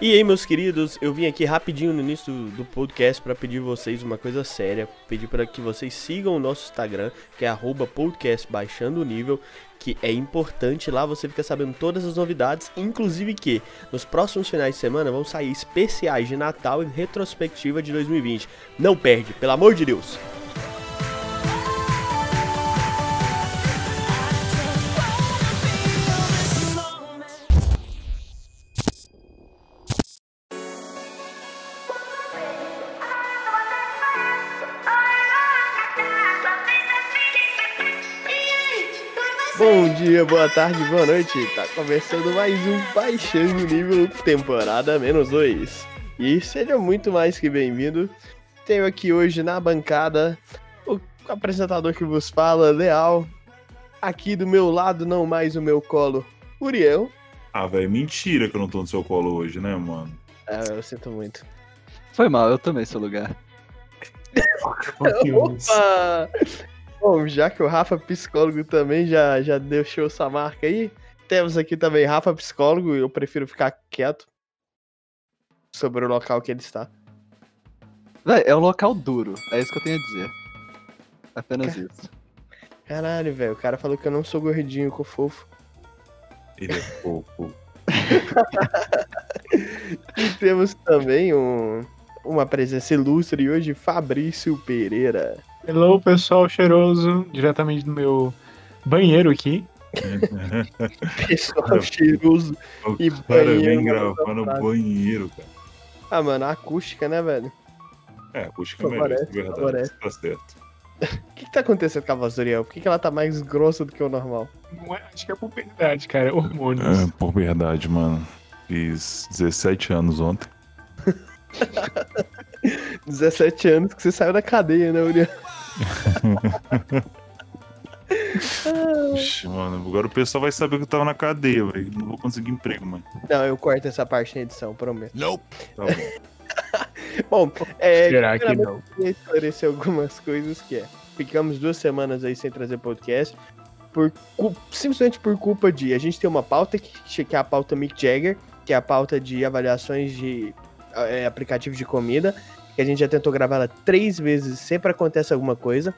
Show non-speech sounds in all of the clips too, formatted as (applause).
E aí, meus queridos, eu vim aqui rapidinho no início do, podcast para pedir vocês uma coisa séria, pedir para que vocês sigam o nosso Instagram, que é @podcast baixando o nível, que é importante lá você fica sabendo todas as novidades, inclusive que nos próximos finais de semana vão sair especiais de Natal e retrospectiva de 2020. Não perde, pelo amor de Deus. Dia, boa tarde, boa noite. Tá começando mais um Baixando Nível Temporada Menos 2. E seja muito mais que bem-vindo. Tenho aqui hoje na bancada o apresentador que vos fala, Leal. Aqui do meu lado, não mais o meu colo, Uriel. Ah, velho, mentira que eu não tô no seu colo hoje, né, mano? Ah, eu sinto muito. Foi mal, eu tomei seu lugar. (laughs) Opa! Bom, já que o Rafa Psicólogo também já, já deixou essa marca aí, temos aqui também Rafa Psicólogo, eu prefiro ficar quieto sobre o local que ele está. Véi, é um local duro, é isso que eu tenho a dizer. Apenas Ca- isso. Caralho, velho, o cara falou que eu não sou gordinho com fofo. Ele é fofo. (laughs) E temos também um, uma presença ilustre hoje, Fabrício Pereira. Hello, pessoal cheiroso, diretamente do meu banheiro aqui. Pessoal cheiroso. o E cara banheiro, vem no frase. banheiro, cara. Ah, mano, a acústica, né, velho? É, que é melhor, é verdade. Tá certo. (laughs) O que, que tá acontecendo com a voz do Uriel? Por que, que ela tá mais grossa do que o normal? Não é- acho que é puberdade, cara, hormônios. É, por verdade, mano. Fiz 17 anos ontem. (laughs) 17 anos que você saiu da cadeia, né, Uriel? (laughs) Ixi, mano, agora o pessoal vai saber que eu tava na cadeia, velho. Não vou conseguir emprego, mano. Não, eu corto essa parte na edição, prometo. Tá bom. (laughs) Bom, é, Será que não? eu queria esclarecer algumas coisas que é. Ficamos duas semanas aí sem trazer podcast. Por, simplesmente por culpa de. A gente tem uma pauta que, que é a pauta Mick Jagger, que é a pauta de avaliações de é, aplicativos de comida. Que a gente já tentou gravar ela três vezes, sempre acontece alguma coisa.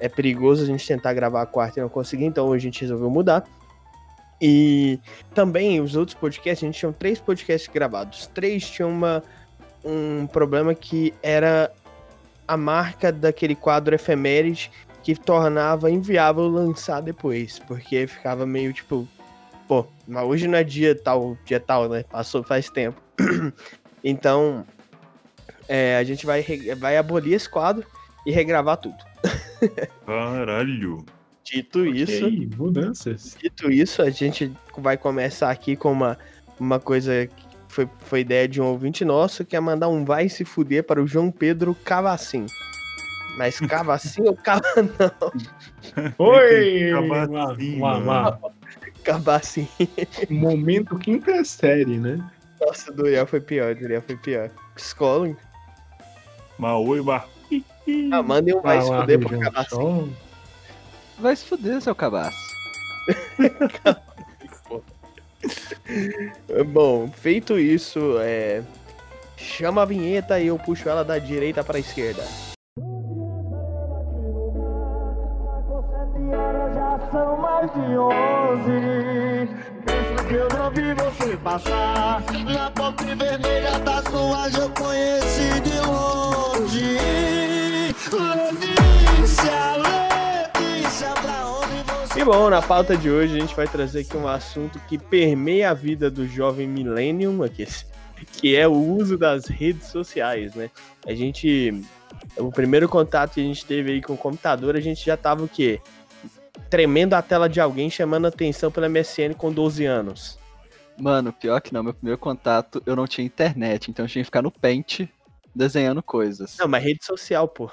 É perigoso a gente tentar gravar a quarta e não conseguir, então a gente resolveu mudar. E também os outros podcasts, a gente tinha três podcasts gravados. Três tinham uma, um problema que era a marca daquele quadro efeméride que tornava inviável lançar depois, porque ficava meio tipo, pô, mas hoje não é dia tal, dia tal, né? Passou faz tempo. (clears throat) então, é, a gente vai, vai abolir esse quadro e regravar tudo. (laughs) Caralho. Dito isso, Ok, mudanças. Dito isso, a gente vai começar aqui com uma, uma coisa que foi, foi ideia de um ouvinte nosso, que é mandar um vai se fuder para o João Pedro Cavacim. Mas (laughs) Cavacim ou Cava (laughs) não? Oi! uma- Cavacim. momento quinta série, né? Nossa, do Uriel foi pior, do Uriel foi pior. Psicólogo? Maoi, bar. Ah, mandem um vai se fuder pro sol. Vai se fuder, seu cabaço. (laughs) Bom, feito isso, é... chama a vinheta e eu puxo ela da direita para a esquerda. São mais de onze. Mesmo que eu não vi você passar. Na ponte vermelha da sua eu conheci de longe. E bom, na pauta de hoje a gente vai trazer aqui um assunto que permeia a vida do jovem millennium, aqui, que é o uso das redes sociais, né? A gente, o primeiro contato que a gente teve aí com o computador, a gente já tava o quê? Tremendo a tela de alguém chamando atenção pela MSN com 12 anos. Mano, pior que não, meu primeiro contato eu não tinha internet, então eu tinha que ficar no Paint desenhando coisas. Não, mas rede social, pô.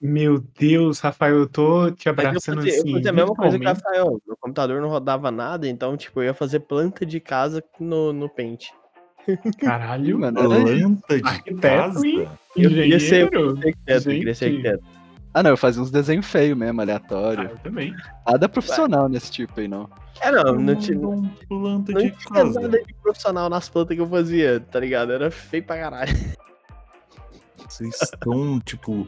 Meu Deus, Rafael, eu tô te Mas eu abraçando fazia, eu assim. fazia a mesma coisa que o. Rafael. Meu computador não rodava nada, então, tipo, eu ia fazer planta de casa no, no Paint. Caralho, Mano. Planta de Arquiteto, casa? Eu queria ser-. Arquiteto, eu queria ser arquiteto. Ah, não, eu fazia uns desenhos feios mesmo, Ah, aleatório. eu também. Nada profissional nesse tipo aí, não. É, não, não tinha, Mandam planta não de tinha casa. nada de profissional nas plantas que eu fazia, tá ligado? Era feio pra caralho. Vocês estão, tipo.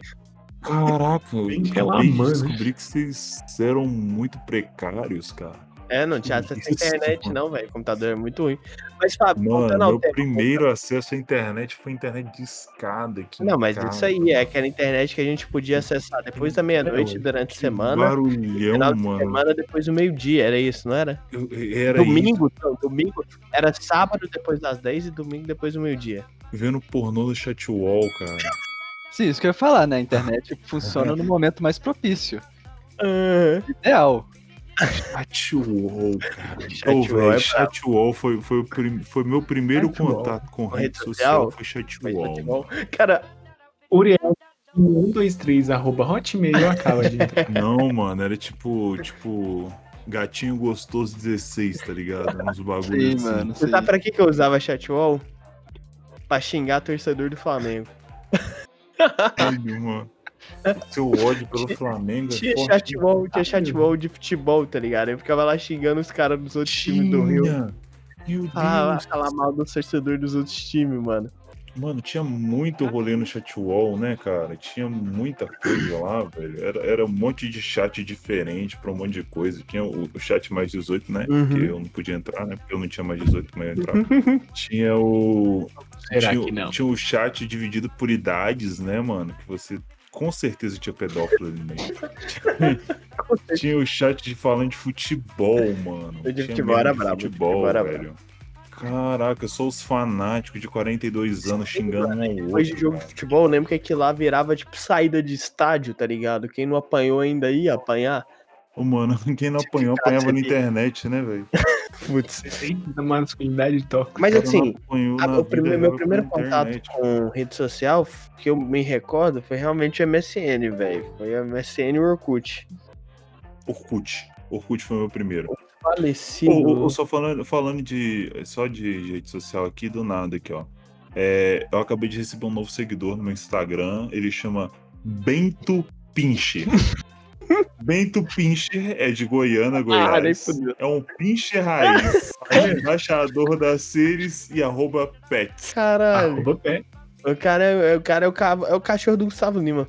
Caraca, eu Bem acabei de reclamando. descobrir que vocês eram muito precários, cara. É, não tinha acesso à isso, internet, mano. não, velho. O computador é muito ruim. Mas, Fábio, Mano, voltando ao meu tema. primeiro acesso à internet foi internet de escada aqui. Não, mas casa. isso aí é aquela internet que a gente podia acessar depois da meia-noite, É, durante a semana. Barulhão, Final de mano. semana depois do meio-dia, era isso, não era? Eu- era domingo, não, domingo era sábado depois das 10 e domingo depois do meio-dia. isso, vendo pornô no chatwall, cara. Sim, isso que eu ia falar, né? A internet (laughs) funciona no momento mais propício. Ah, Ideal. Chatwall, cara. Chatwall é. Chatwall foi, foi, o prim- foi meu primeiro Chatwall. contato com rede rede social, social? foi Chatwall. Cara, Uriel 123 arroba hotmail acaba de entrar. (laughs) Não, mano, era tipo, tipo, gatinho gostoso 16, tá ligado? Uns bagulhos Sim, assim. mano. você sabe pra que, que eu usava chatwall? Pra xingar torcedor do Flamengo. Caralho, mano. Seu ódio pelo Flamengo é Tinha forte chatwall, tinha chatwall de futebol, tá ligado? Eu ficava lá xingando os caras dos outros times do Rio. Tinha. Meu Falava, Deus. falar mal dos torcedores dos outros times, mano. Mano, tinha muito rolê no chatwall, né, cara? Tinha muita coisa lá, velho. Era, era um monte de chat diferente pra um monte de coisa. Tinha o, o chat mais 18, né? Uhum. Que eu não podia entrar, né? Porque eu não tinha mais 18, mas eu entrava. (laughs) tinha o. Será tinha, que não? tinha o chat dividido por idades, né, mano? Que você com certeza tinha pedófilo ali meio. (laughs) tinha o chat de falando de futebol, mano. O de futebol era brabo, Futebol, futebol velho. Caraca, só os fanáticos de 42 anos xingando um outro. Depois de jogo de futebol, eu lembro que aquilo lá virava tipo saída de estádio, tá ligado? Quem não apanhou ainda ia apanhar. Ô, mano, (laughs) quem não apanhou, apanhava na internet, né, velho? (laughs) Putz. Da masculinidade tóxica. Mas assim, a- na o prime- vida meu primeiro contato internet. com rede social que eu me recordo foi realmente o MSN, velho. Foi o MSN e o Orkut. Orkut. Orkut foi o meu primeiro. Falecido. Ô, ô, ô, só falando, falando de. Só de, de rede social aqui, do nada aqui, ó. É, eu acabei de receber um novo seguidor no meu Instagram. Ele chama Bento Pincher. (laughs) Bento Pincher é de Goiânia, nem Goiás. fudeu. é um Pincher raiz. embaixador da Ceres e arroba pets. Caralho. Arroba pé. O cara, é, o cara é, o ca- é o cachorro do Gustavo Lima.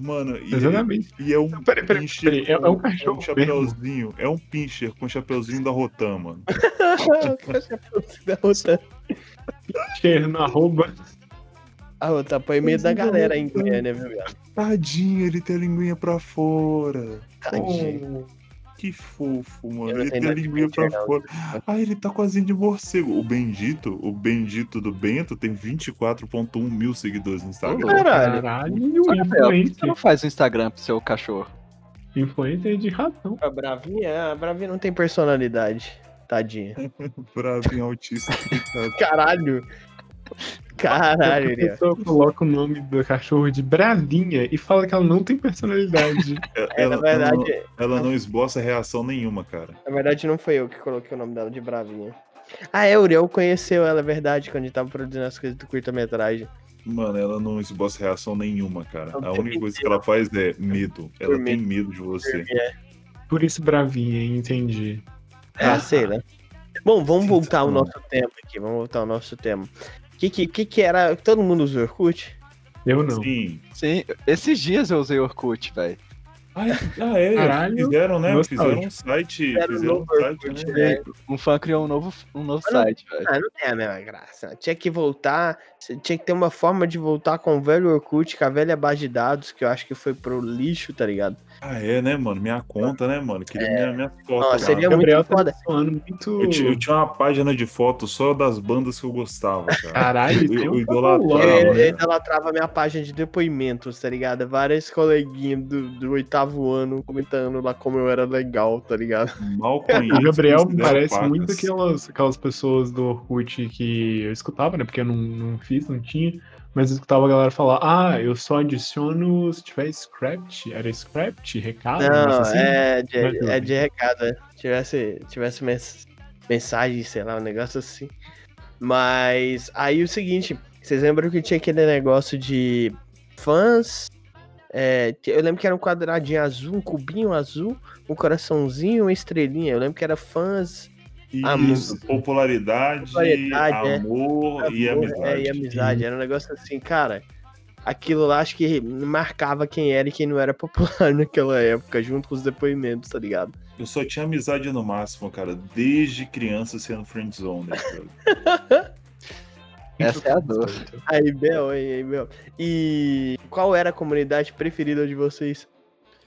Mano, e, Exatamente. e é um Peraí, peraí, pincher peraí, é- é um cachorro um chapeuzinho. É um pincher com chapeuzinho da Rotan, mano. (laughs) o cachorro da Rotan. Cheiro no arroba. A Rotan põe medo da galera aí em Goiânia, viu, viado? Tadinho, ele tem a linguinha pra fora. Tadinho. Que fofo, mano. Ele tem a linguinha pra não. fora. Ah, ele tá com asinha de morcego. O Bendito, o Bendito do Bento tem 24.1 mil seguidores no Instagram. Caralho. Caralho, por que você influencer. não faz um Instagram pro seu cachorro? Influencer de razão. A Bravinha, a Bravinha não tem personalidade. Tadinha. (laughs) Bravinho autista. Caralho. Caralho, a pessoa coloca o nome do cachorro de Bravinha e fala que ela não tem personalidade. (laughs) É, na Ela, verdade, ela, ela não esboça reação nenhuma, cara. na verdade não foi eu que coloquei o nome dela de Bravinha. Ah, é, Uriel conheceu ela, é verdade, quando a gente tava produzindo as coisas do curta-metragem. Mano, ela não esboça reação nenhuma, cara. Não A única coisa que ela faz é medo. Ela Por tem medo de você. Por isso Bravinha, entendi. Ah, sei, né? Bom, vamos voltar ao nosso tema aqui, vamos voltar ao nosso tema. O que, que, que que era... Todo mundo usa Orkut? Eu não. Sim. Sim, esses dias eu usei Orkut, velho. Ah, ah, é. Caralho, fizeram, né? nostálgico. Fizeram um site. Fizeram um um site, Orkut, né? Um fã criou um novo, um novo não. site, velho. Ah, não tem a mesma graça. Tinha que voltar, tinha que ter uma forma de voltar com o velho Orkut, com a velha base de dados, que eu acho que foi pro lixo, tá ligado? Ah, é, né, mano? Minha conta, né, mano? Queria minha, minha foto. Nossa. É. seria Gabriel muito tá foda. falando muito. Eu, ti- eu tinha uma página de fotos só das bandas que eu gostava, cara. Caralho, Eu- eu um idolatrava, papelão, Eu, né? eu idolatrava a minha página de depoimentos, tá ligado? Várias coleguinhas do, do oitavo ano comentando lá como eu era legal, tá ligado? Mal conheço. O Gabriel me considero parece pacas. muito aquelas, aquelas pessoas do Orkut que eu escutava, né? Porque eu não, não fiz, não tinha. Mas eu escutava a galera falar, ah, eu só adiciono se tiver script. Era script? Recado? Não, assim? é de, Mas é de recado, é. Tivesse, tivesse mens- mensagem, sei lá, um negócio assim. Mas aí o seguinte, vocês lembram que tinha aquele negócio de fãs É, eu lembro que era um quadradinho azul, um cubinho azul, um coraçãozinho, uma estrelinha. Eu lembro que era fãs, Isso, popularidade, Popularidade, é. amor, e amor, amizade. é, e amizade. Era um negócio assim, cara. Aquilo lá acho que marcava quem era e quem não era popular (laughs) naquela época, junto com os depoimentos, tá ligado? Eu só tinha amizade no máximo, cara, desde criança sendo friendzone. cara. (laughs) Essa é a dor. Aí, Bel, aí, aí, Bel. E qual era a comunidade preferida de vocês?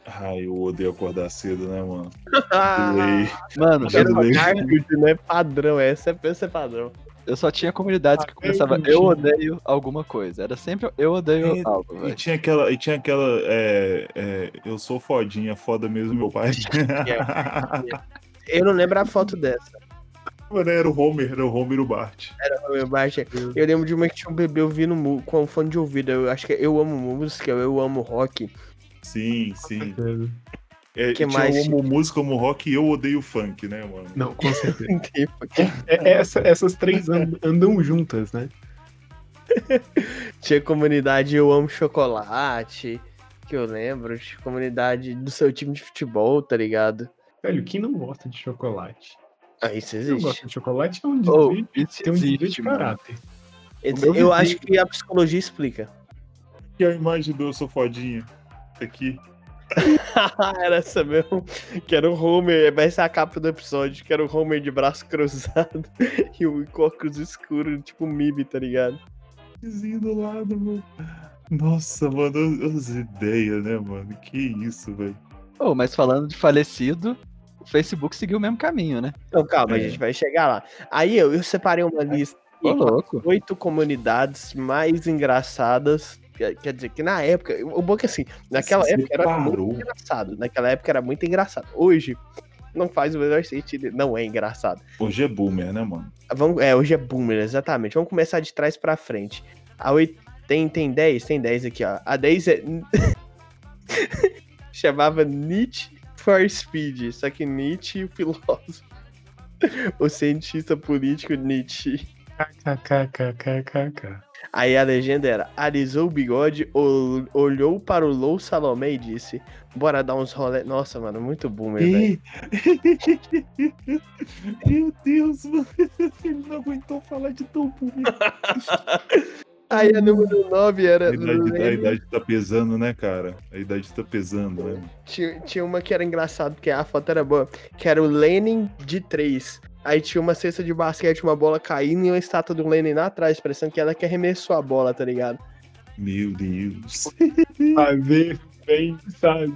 Ai, eu odeio acordar cedo, né, mano? Ah, Lei. Mano, do- Garfield, né? Padrão, essa é, essa é padrão. eu só tinha comunidades que Ah, começava eu odeio alguma coisa. Era sempre eu odeio É, algo, E velho. tinha aquela, e tinha aquela, é, é, eu sou fodinha, foda mesmo meu pai. (laughs) Eu não lembro a foto dessa. Mano, era o Homer, era o Homer e o Bart. meu baixo. Eu lembro de uma que tinha um bebê ouvindo mu- com fone de ouvido. Eu acho que é eu amo música, eu amo rock. Sim, sim. É, Que tinha mais? o amo música, amo rock e eu odeio funk, né, mano? Não, com certeza. (laughs) Tipo, É- essa- essas três and- andam juntas, né? (laughs) Tinha comunidade Eu Amo Chocolate, que eu lembro. Tinha comunidade do seu time de futebol, tá ligado? Velho, quem não gosta de chocolate? Ah, isso existe. gosta de chocolate é um Oh, desvio, isso tem um desvio de existe, caráter. Eu, eu acho que a psicologia explica. E a imagem do eu sou fodinha? Aqui. (laughs) era essa mesmo. Que era o Homer. Vai ser a capa do episódio. Que era o Homer de braço (laughs) cruzado e o óculos escuro, tipo Mib, tá ligado? Vizinho do lado, mano. Nossa, mano, as ideias, né, mano? Que isso, velho. Oh, mas falando de falecido, o Facebook seguiu o mesmo caminho, né? Então calma, É. a gente vai chegar lá. Aí eu, eu separei uma lista. Ô, louco. oito comunidades mais engraçadas. Quer dizer que na época, o bom é que assim, naquela Você época era muito engraçado. Naquela época era muito engraçado. Hoje não faz o menor sentido, não é engraçado. Hoje é boomer, né, mano? Vamos, é, hoje é boomer, exatamente. Vamos começar de trás pra frente. A 8 tem, tem 10, tem 10 aqui, ó. A 10 é. (laughs) Chamava Nietzsche for Speed, só que Nietzsche, o filósofo. (laughs) O cientista político Nietzsche. KKKKKK. Aí a legenda era: alisou o bigode, ol- olhou para o Lou Salomé e disse: Bora dar uns rolê. Nossa, mano, muito boomer, velho. (laughs) Meu Deus, mano. (laughs) Ele não aguentou falar de tão boomer. Aí a número 9 era. A idade, a Lenin. idade tá pesando, né, cara? A idade tá pesando, né? Tinha, tinha uma que era engraçado, porque a foto era boa, que era o Lenin de 3. Aí tinha uma cesta de basquete, uma bola caindo e uma estátua do Lenin lá atrás, parecendo que ela que arremessou a bola, tá ligado? Meu Deus. (laughs) Fazer bem, sabe?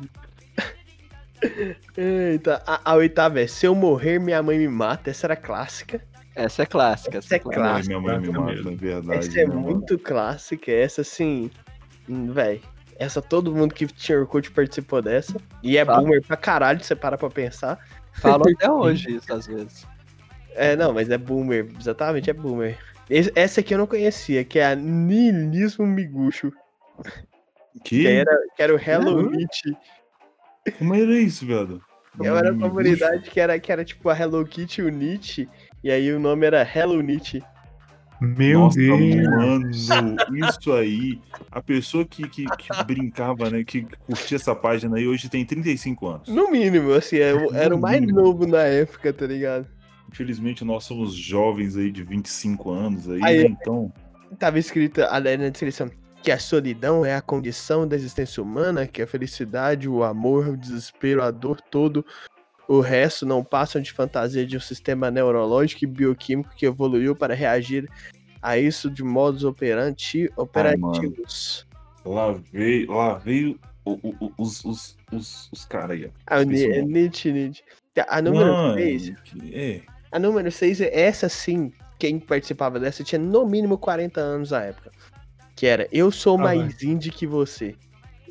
Eita, a, a oitava é Se eu morrer, minha mãe me mata. Essa era clássica. Essa é clássica. Essa, Essa é é clássica. Ai, minha mãe me mata, mesmo. é verdade. Essa é né, muito clássica. Essa, assim. hum, Véi. Essa todo mundo que tinha Orkut participou dessa. E é Tá. boomer pra caralho, você parar pra pensar. Falo (laughs) até hoje isso, às vezes. É, não, mas é boomer. Exatamente, é boomer. Esse- Essa aqui eu não conhecia, que é a Nihilismo Miguxo. Que? Que era, que era o Hello Kitty. Como era isso, velho? Eu era uma comunidade que era, que era tipo a Hello Kitty e o Nietzsche. E aí o nome era Hello Nietzsche. Meu Nossa, Deus. mano, isso aí. A pessoa que, que, que brincava, né? Que curtia essa página aí, hoje tem 35 anos. No mínimo, assim, é o- era o mais mínimo. novo na época, tá ligado? Infelizmente, nós somos jovens aí de 25 anos aí, Aí, né? Então, Tava escrito ali na descrição que a solidão é a condição da existência humana, que a felicidade, o amor, o desespero, a dor, todo o resto não passam de fantasia de um sistema neurológico e bioquímico que evoluiu para reagir a isso de modos operanti, operativos. lá veio, lá veio os, os, os, os caras aí. Ah, é. Nietzsche, Nietzsche. A número Mano, 6 que- é. A número 6, essa sim, quem participava dessa tinha no mínimo 40 anos na época. Que era, eu sou Ah, mais indie que você.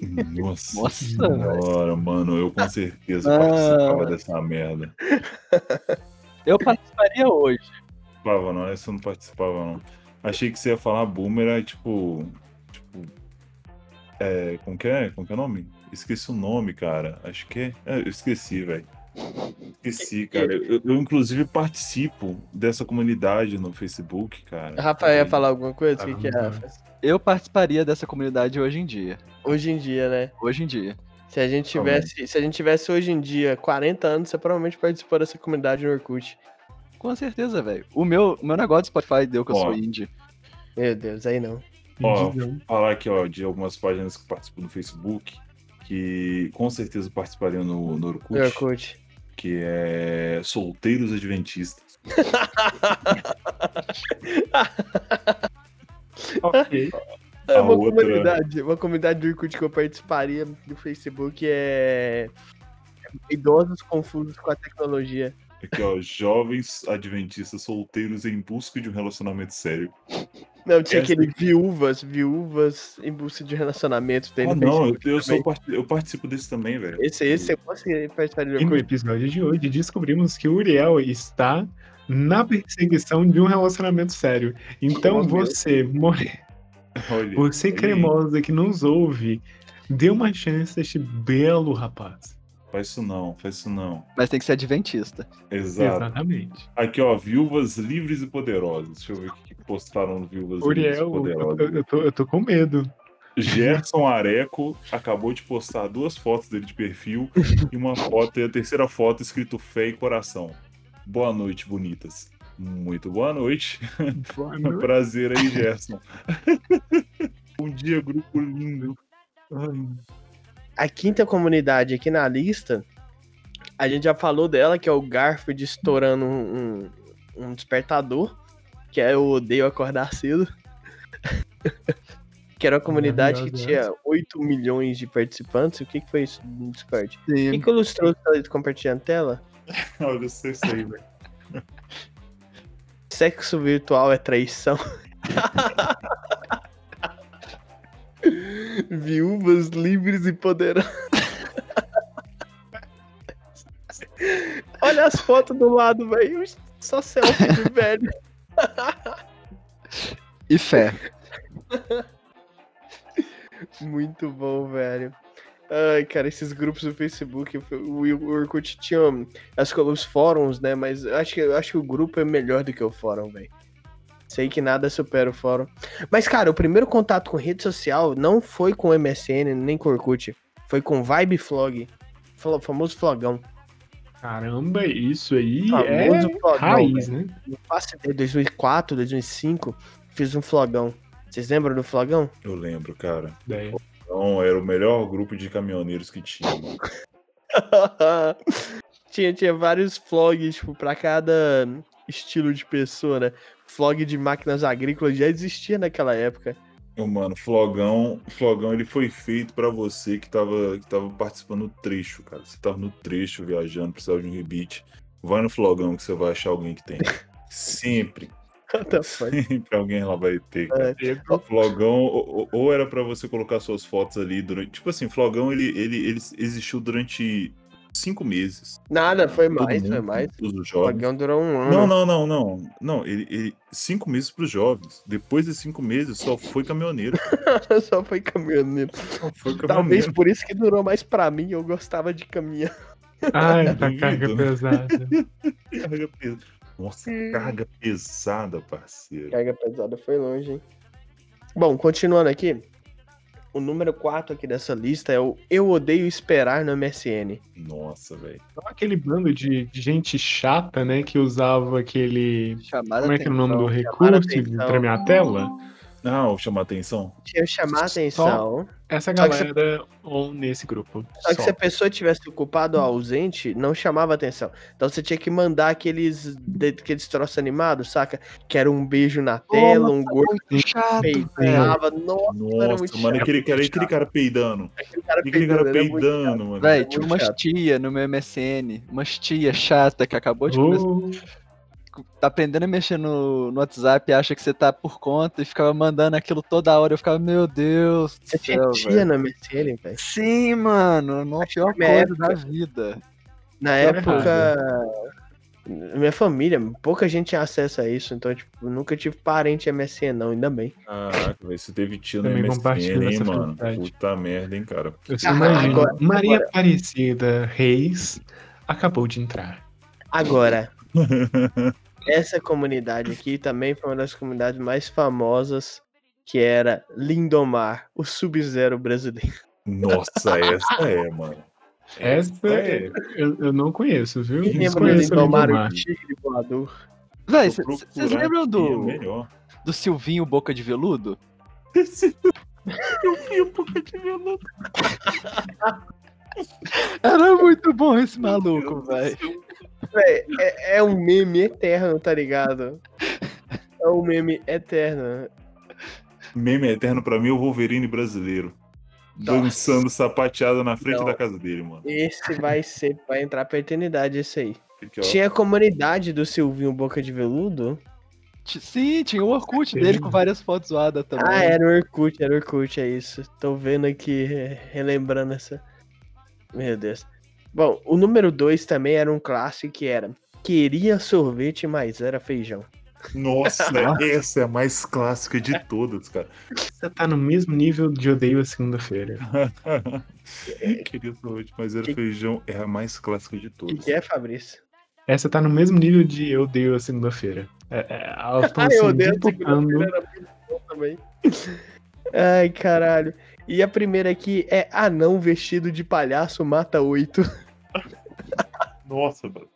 Nossa, Nossa, senhora, mano, eu com certeza Ah. participava dessa merda. Eu participaria hoje. Participava não, essa eu não participava não. Achei que você ia falar boomer, aí tipo. Tipo. É. Como que é? Como que é o nome? Esqueci o nome, cara. Acho que é. é, eu esqueci, velho. Esqueci, cara. Eu, eu, inclusive, participo dessa comunidade no Facebook, cara. Rafael ia falar alguma coisa? O que, que é. Rafa? Eu participaria dessa comunidade hoje em dia. Hoje em dia, né? Hoje em dia. Se a gente tivesse, se a gente tivesse hoje em dia 40 anos, você provavelmente participou dessa comunidade no Orkut. Com certeza, velho. O meu, o meu negócio do Spotify deu que eu Ó. sou indie. Meu Deus, aí não. Ó, falar aqui, ó, de algumas páginas que participam no Facebook, que com certeza participariam no, no Orkut, No Orkut. que é Solteiros Adventistas. (laughs) Ok. É uma outra- comunidade, uma comunidade do Orkut que eu participaria do Facebook é idosos confusos com a tecnologia. Aqui, ó, jovens adventistas solteiros em busca de um relacionamento sério. Não, tinha Essa aquele viúvas, viúvas em busca de relacionamento. Tem Ah, no não, eu, sou eu participo desse também, velho. Esse, esse eu posso participar do E no episódio de hoje descobrimos que o Uriel está na perseguição de um relacionamento sério. Então Oh, você, more- Olha, você cremosa que nos ouve, dê uma chance a este belo rapaz. Faz isso não, faz isso não. Mas tem que ser adventista. Exato. Exatamente. Aqui, ó, viúvas livres e poderosas. Deixa eu ver o que postaram no Viúvas Uriel, Livres e eu, Poderosas. eu- eu tô, eu tô com medo. Gerson Areco acabou de postar duas fotos dele de perfil e uma foto, e a terceira foto escrito fé e coração. Boa noite, bonitas. Muito boa noite. Boa (laughs) noite. Prazer aí, Gerson. (laughs) Bom dia, grupo lindo. Ai, A quinta comunidade aqui na lista, a gente já falou dela, que é o Garfield estourando um, um- despertador, que é eu odeio acordar cedo. (laughs) que era uma comunidade que tinha 8 milhões de participantes. O que, que foi isso no Discord? O Sim. que, que ilustrou você compartilhando tela? (laughs) Olha, eu sei isso aí, velho. Sexo virtual é traição. (laughs) Viúvas livres e poderosas. Olha as fotos do lado, velho. Só selfie de (laughs) velho. E fé. Muito bom, velho. Ai, cara, esses grupos do Facebook, o o Orkut tinha as, os fóruns, né? Mas eu acho, que, eu acho que o grupo é melhor do que o fórum, velho. Sei que nada supera o fórum. Mas, cara, o primeiro contato com rede social não foi com o MSN nem com o Orkut. Foi com Vibe Flog. O famoso flogão. Caramba, isso aí Famoso é flogão, raiz, né? Não faço ideia, 2004, 2005, fiz um flogão. Vocês lembram do flogão? Eu lembro, cara. Ideia. Então, era o melhor grupo de caminhoneiros que tinha. mano. (laughs) tinha, tinha vários vlogs, tipo, pra cada estilo de pessoa, né? Vlog de máquinas agrícolas já existia naquela época. Mano, Flogão, Flogão ele foi feito pra você que tava, que tava participando do trecho, cara. Você tava no trecho viajando, precisava de um rebite. Vai no Flogão que você vai achar alguém que tem. (laughs) Sempre? (laughs) sempre alguém lá vai ter, cara. Pedro, Flogão, ou, ou- era pra você colocar suas fotos ali durante. Tipo assim, Flogão ele, ele, ele existiu durante cinco meses. Nada, foi Todo mais, mundo, foi mais. Os O jovens. flogão durou um ano. Não, não, não, não. Não, ele, ele- cinco meses pros jovens. Depois de cinco meses só foi caminhoneiro. (laughs) Só foi caminhoneiro. Só foi Talvez caminhoneiro. por isso que durou mais pra mim, eu gostava de caminhão. Ai, (laughs) tá carga pesada. Carga pes- Nossa, carga pesada, parceiro. Carga pesada foi longe, hein? Bom, continuando aqui. O número 4 aqui dessa lista é o Eu Odeio Esperar no MSN. Nossa, velho. Aquele bando de, de gente chata, né, que usava aquele. Chamada Como é que é o nome do recurso pra minha tela? Não, chamar atenção. Tinha que chamar atenção. Essa que galera on nesse grupo. Só que Só. se a pessoa tivesse ocupado ou ausente, não chamava atenção. Então você tinha que mandar aqueles, de- aqueles troços animados, saca? Que era um beijo na tela, um gordo chato, peidava. Nossa, era muito Nossa, mano, chato, aquele cara, aquele cara peidando. aquele cara Aquele cara peidando, muito peidando, mano. Véi, tinha umas chato. tia no meu MSN, umas tia chata que acabou de começar, tá aprendendo a mexer no, no WhatsApp, acha que você tá por conta e ficava mandando aquilo toda hora. Eu ficava, meu Deus Você tinha tia velho. na MSN, velho? Sim, mano, não a pior na coisa da vida. Na época. Minha família, pouca gente tinha acesso a isso, então, tipo, nunca tive parente MSN, não, ainda bem. Caraca, velho, você teve tio no Também MSN, hein, mano? Puta merda, hein, cara. eu Ah, imagino. agora- Maria agora- Aparecida Reis acabou de entrar. Agora, (laughs) essa comunidade aqui também foi uma das comunidades mais famosas, que era Lindomar, o Sub-Zero brasileiro. Nossa, essa é, mano. Essa é. eu, eu não conheço, viu? Quem lembra do Lindomar, Lindomar. o tigre voador? Véi, vocês lembram é do, melhor. do Silvinho Boca de Veludo? (laughs) Um pouco de veludo. Era muito bom esse maluco, velho. Véi, é, é um meme eterno, tá ligado? É um meme eterno. Meme eterno pra mim é o Wolverine brasileiro. Nossa. Dançando sapateado na frente Não. da casa dele, mano. Esse vai ser, vai entrar pra eternidade esse aí. Aqui. Tinha a comunidade do Silvinho Boca de Veludo. Sim, tinha o Orkut dele com várias fotos zoadas também. Ah, era o Orkut, era o Orkut, é isso. Tô vendo aqui, relembrando essa. Meu Deus. Bom, o número 2 também era um clássico que era Queria sorvete, mas era feijão. Nossa, (laughs) essa é a mais clássica de todas, cara. Você tá no mesmo nível de odeio a segunda-feira. (laughs) Queria sorvete, mas era feijão. É a mais clássica de O que, todas. que é, Fabrício? Essa tá no mesmo nível de eu odeio a segunda-feira. É, é, elas (laughs) estão Ah, se eu odeio a duplicando. segunda-feira, era muito bom também. Ai, caralho. E a primeira aqui é Anão vestido de palhaço mata oito. Nossa, mano.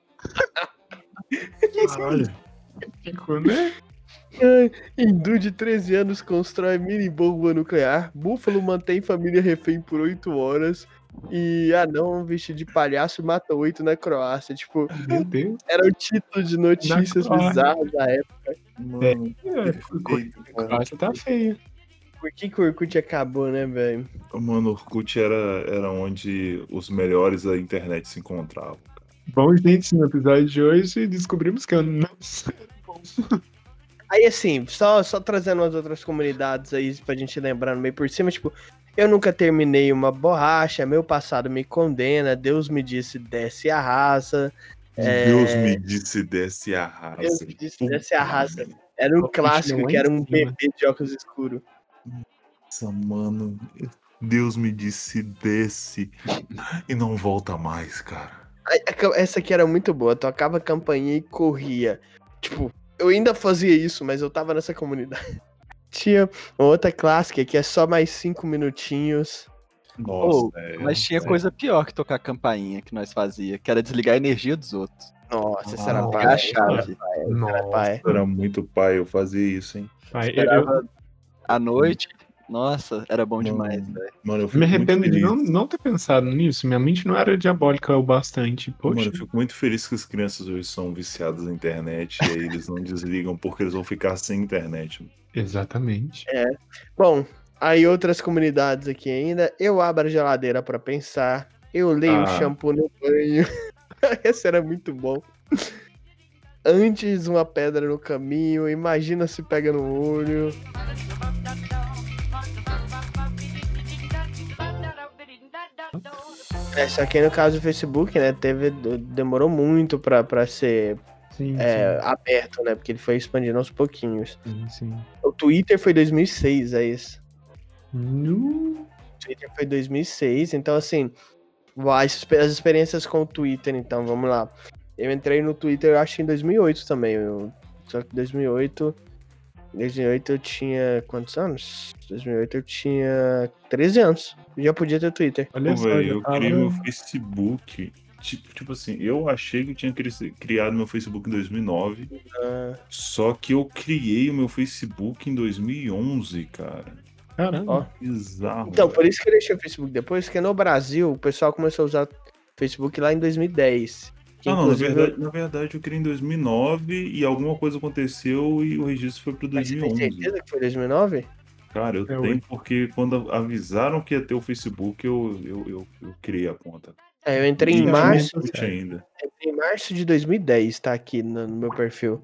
Caralho. Ficou, né? Hindu de 13 anos constrói mini bomba nuclear. Búfalo mantém família refém por 8 horas. E anão vestido de palhaço mata 8 na Croácia. Tipo, Meu Deus. era o título de notícias bizarras da época. Mano, É, a cara. Croácia tá feia. Por que, que o Orkut acabou, né, velho? Mano, Orkut era, era onde os melhores da internet se encontravam. Bom, gente, no episódio de hoje descobrimos que eu não sei. Aí, assim, só, só trazendo umas outras comunidades aí pra gente lembrar no meio por cima, tipo, eu nunca terminei uma borracha, meu passado me condena, Deus me disse, desce a raça. É, Deus me disse desce a raça. Deus me disse, desce a raça. Era um clássico que era um bebê de óculos escuros. Nossa, mano. Deus me disse desce e não volta mais, cara. A- a- Essa aqui era muito boa, tocava a campainha e corria. Tipo, eu ainda fazia isso, mas eu tava nessa comunidade. (laughs) Tinha uma outra clássica que é só mais cinco minutinhos. Nossa, Oh, é, Mas tinha é. coisa pior que tocar campainha que nós fazia, que era desligar a energia dos outros. Nossa, essa era Ah, pai. A chave. Era pai. Era muito pai eu fazia isso, hein? Pai, eu, Esperava à noite. Nossa, era bom demais, velho. Mano, eu eu fico me arrependo de não, não ter pensado nisso. Minha mente não era diabólica o bastante. Poxa, Mano, eu fico muito feliz que as crianças hoje são viciadas na internet e aí eles não (laughs) desligam porque eles vão ficar sem internet. exatamente. Bom, aí outras comunidades aqui ainda. Eu abro a geladeira pra pensar. Eu leio Ah. shampoo no banho. (laughs) Esse era muito bom. Antes uma pedra no caminho, imagina se pega no olho. É, só que no caso do Facebook, né, teve, demorou muito pra, pra ser Sim, é, aberto, né, porque ele foi expandindo aos pouquinhos. sim, sim. O Twitter foi 2006, é isso. No... Twitter foi 2006, então assim, as, as experiências com o Twitter, então, vamos lá. Eu entrei no Twitter, eu acho, em 2008 também. Eu, só que 2008, 2008 eu tinha quantos anos? 2008 eu tinha 13 anos. Já podia ter Twitter. Olha Pô, só, eu tava- criei meu Facebook. Tipo, tipo assim, eu achei que eu tinha cri- criado meu Facebook em 2009. Ah, Só que eu criei o meu Facebook em 2011, cara. Caramba. Ó. Bizarro. Então, velho. por isso que eu deixei o Facebook depois, porque no Brasil o pessoal começou a usar Facebook lá em 2010. Que Ah, não, na verdade, na verdade eu criei em 2009 e alguma coisa aconteceu e o registro foi pro Mas você tem 2011. certeza que foi 2009? Cara, eu É, tenho hoje. porque quando avisaram que ia ter o Facebook, eu, eu, eu, eu criei a conta. É, eu entrei E em março. Ainda. Em março de 2010, tá aqui no, no meu perfil.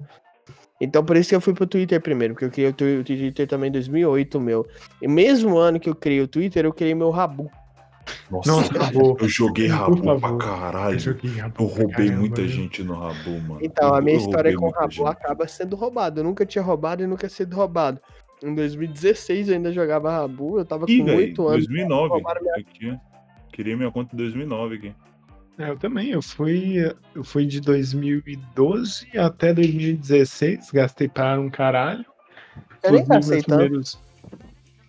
Então por isso que eu fui pro Twitter primeiro, porque eu criei o Twitter também em 2008, meu. E mesmo ano que eu criei o Twitter, eu criei meu Rabu. Nossa, Nossa, Rabu. eu joguei Por Rabu pra caralho. Eu joguei Rabu Eu roubei caramba, muita viu? gente no Rabu, mano. Então, a minha Eu história com o Rabu gente. acaba sendo roubado. Eu nunca tinha roubado e nunca sido roubado. Em 2016 eu ainda jogava Rabu, eu tava Ih, com velho, 8 anos. 2009. roubaram minha-. Criei minha conta em 2009 aqui. É, eu também. Eu fui, eu fui de 2012 até 2016, gastei para um caralho. Eu nem gastei tanto. primeiros,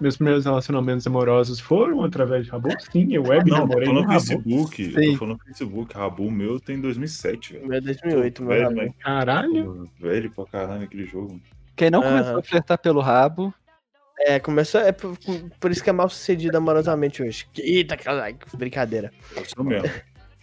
meus primeiros relacionamentos amorosos foram através de Rabu. Sim, eu web Não, tô namorei no falando Rabu. Facebook. Eu Sim. tô falando Facebook. Rabu meu tem 2007, O velho. meu é 2008, meu Velho, amor. mas- Caralho. Velho pra caralho aquele jogo. Quem não Aham. começou a flertar pelo rabo, É, começou. É por, por isso que é mal sucedido amorosamente hoje. Eita, caralho, que brincadeira. É isso mesmo.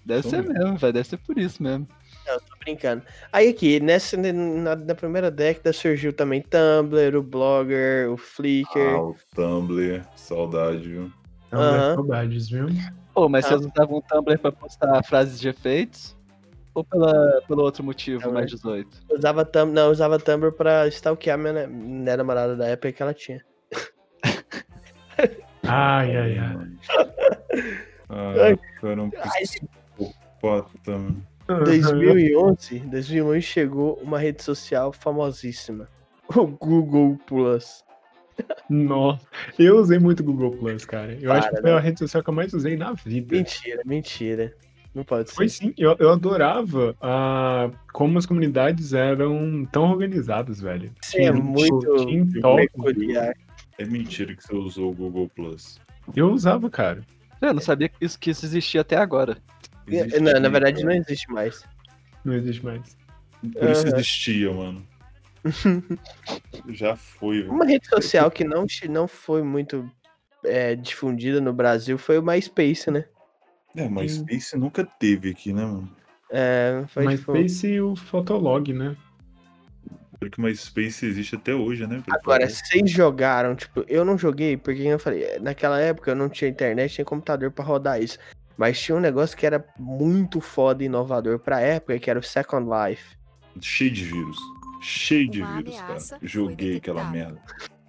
deve Sou ser mesmo. mesmo, velho. Deve ser por isso mesmo. Não, tô brincando. Aí aqui, nessa, na, na primeira década surgiu também Tumblr, o Blogger, o Flickr. Ah, o Tumblr, saudade, viu? É saudades, viu? Pô, mas Ah. vocês usavam um Tumblr pra postar frases de efeitos? Ou pela, pelo outro motivo, Tumblr. mais 18? Usava Tumblr, não, usava Tumblr pra stalkear minha, minha namorada da época que ela tinha. (laughs) Ai, ai, ai. Ah, Ai. era um Ai, psicopata. Mano. 2011, 2011 chegou uma rede social famosíssima. O Google Plus. Nossa, eu usei muito Google Plus, cara. Eu acho que Para, foi né? a rede social que eu mais usei na vida. Mentira, mentira. Não pode ser. Foi sim, eu, eu adorava ah, como as comunidades eram tão organizadas, velho. Você é muito. É mentira que você usou o Google Plus. Eu usava, cara. Eu não sabia que isso, que isso existia até agora. Existia, Não, na verdade cara. não existe mais. Não existe mais. Por isso Aham. existia, mano. (laughs) Já foi, velho. Uma rede social que não, não foi muito é, difundida no Brasil foi o MySpace, né? É, mas Space nunca teve aqui, né, mano? É, foi Mas tipo... fez o Fotolog, né? Porque MySpace existe até hoje, né? Agora, falar. vocês jogaram, tipo, eu não joguei, porque eu falei, é, naquela época eu não tinha internet, tinha computador pra rodar isso. Mas tinha um negócio que era muito foda e inovador pra época, que era o Second Life. Cheio de vírus. Cheio de Uma vírus, cara. Joguei aquela merda.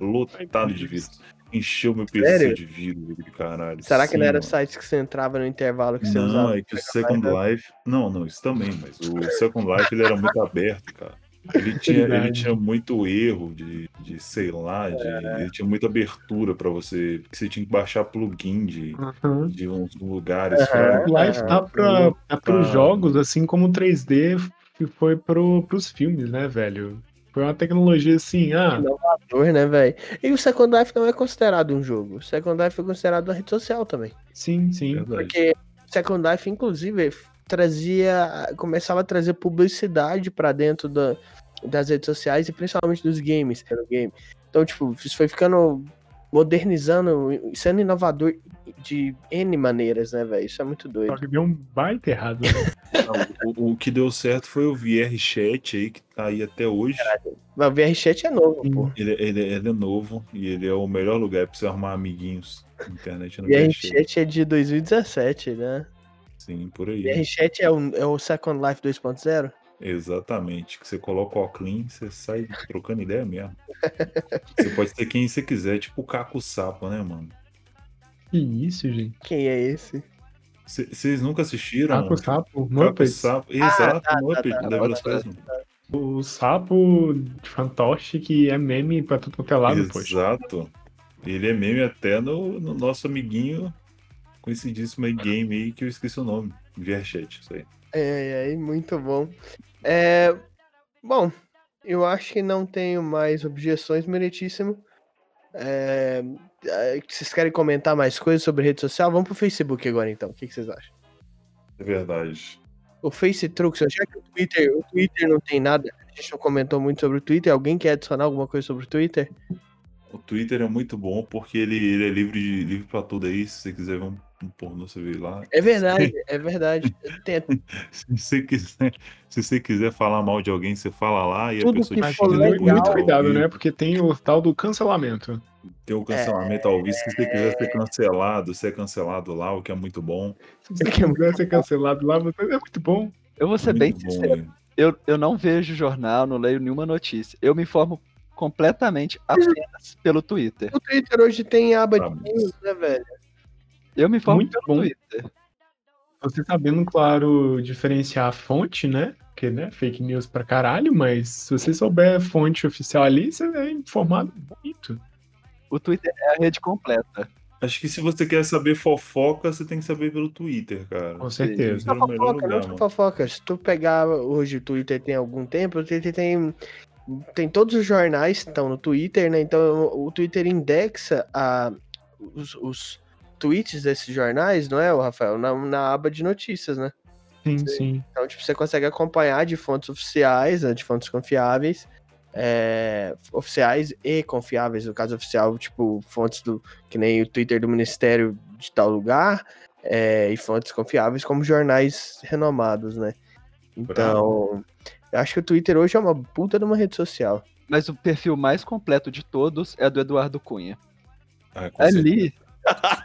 Lotado de vírus. Encheu meu PC Sério? de vírus, de caralho. Será que Sim, não era mano. sites que você entrava no intervalo que você Não, usava? é que o Second Life. Não, não, isso também, mas o Second Life ele era muito aberto, cara. Ele tinha, ele tinha muito erro de, de sei lá, de, É. ele tinha muita abertura pra você. Porque você tinha que baixar plugin de, Uhum. de uns lugares. Aham. fora. O Life tá para Tá. os jogos, assim como o 3D que foi pro, pros filmes, né, velho? Foi uma tecnologia assim, ah, Inovador, né, velho? E o Second Life não é considerado um jogo. O Second Life é considerado uma rede social também. sim, sim. Verdade. Porque o Second Life, inclusive, trazia. começava a trazer publicidade pra dentro da- das redes sociais e principalmente dos games. do game. Então, tipo, isso foi ficando. modernizando, sendo inovador de N maneiras, né, velho? Isso é muito Só doido. que deu um baita errado. né? (laughs) Não, o, o que deu certo foi o VR Chat aí, que tá aí até hoje. Mas o VRChat é novo, pô. Ele, ele, ele é novo e ele é o melhor lugar pra você arrumar amiguinhos na internet no (laughs) VR Chat. VRChat é de 2017, né? Sim, por aí. VRChat é o, é o Second Life 2.0? Exatamente. Que você coloca o clean, você sai trocando ideia mesmo. você pode ser quem você quiser, tipo o Caco Sapo, né, mano? Que isso, gente? Quem é esse? Vocês nunca assistiram? Sapo, sapo, Caco Muppets. Sapo. Exato, tá, tá, Muppet, tá, Débora tá, tá. Fresno. O sapo de fantoche que é meme pra tudo quanto é lado, poxa. Exato. Ele é meme até no, no nosso amiguinho conhecidíssimo aí game aí que eu esqueci o nome. VRChat, isso aí. É, é, muito bom. É, bom, eu acho que não tenho mais objeções, meritíssimo. É, é, vocês querem comentar mais coisas sobre rede social? Vamos pro Facebook agora, então. O que, que vocês acham? É verdade. O Facebook, já que o Twitter, o Twitter não tem nada, a gente não comentou muito sobre o Twitter. Alguém quer adicionar alguma coisa sobre o Twitter? O Twitter é muito bom porque ele, ele é livre, de, livre pra tudo aí. Se você quiser ver um, um pornô, você vê lá. É verdade, é verdade. (laughs) Se você quiser, se você quiser falar mal de alguém, você fala lá e Tudo a pessoa que te for xinga legal. Muito cuidado, né? Porque tem o tal do cancelamento. Tem o cancelamento ao vivo. Se você quiser ser cancelado, ser cancelado lá, o que é muito bom. Se você quiser ser cancelado lá, é muito bom. Eu vou ser bem muito bom, sincero. Eu, eu não vejo jornal, não leio nenhuma notícia. Eu me informo completamente apenas pelo Twitter. O Twitter hoje tem aba de news, né, velho? Eu me informo Muito pelo bom. Twitter. Você sabendo, claro, diferenciar a fonte, né? Porque, né, fake news pra caralho, mas se você souber a fonte oficial ali, você é informado muito. O Twitter é a rede completa. Acho que se você quer saber fofoca, você tem que saber pelo Twitter, cara. Com certeza. É o melhor fofoca, lugar, não fofoca. Se tu pegar hoje o Twitter tem algum tempo, o Twitter tem. Tem todos os jornais que estão no Twitter, né? Então o Twitter indexa a, os, os tweets desses jornais, não é, o Rafael? Na, na aba de notícias, né? Sim, sim. Então, tipo, você consegue acompanhar de fontes oficiais, né, de fontes confiáveis, é, oficiais e confiáveis, no caso oficial, tipo, fontes do, que nem o Twitter do Ministério de tal lugar, é, e fontes confiáveis como jornais renomados, né? Então, eu acho que o Twitter hoje é uma puta de uma rede social. Mas o perfil mais completo de todos é do Eduardo Cunha. Ah, certeza.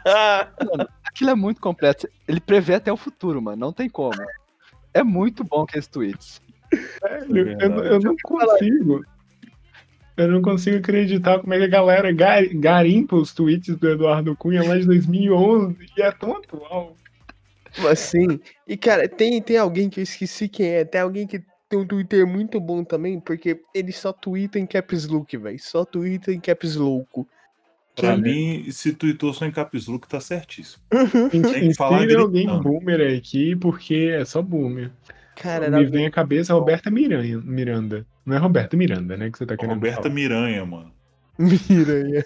Mano, aquilo é muito completo. Ele prevê até o futuro, mano. Não tem como. É muito bom aqueles tweets. Velho, eu, não- eu não consigo. Eu não consigo acreditar como é que a galera gar- garimpa os tweets do Eduardo Cunha lá de 2011 e é tão atual. Assim, e cara, tem, tem alguém que eu esqueci quem é, tem alguém que tem um Twitter muito bom também, porque ele só twitta em caps look, velho. Só twitta em caps louco. Pra Quem- mim, se tweetou só em caps look, tá certíssimo. In- Tem que falar Insira alguém gritando. boomer aqui, porque é só boomer. Cara, Me vem à cabeça a Roberta Miranha, Miranda. Não é Roberta Miranda, né? Que você tá querendo Roberta falar. Miranha, mano. Miranha.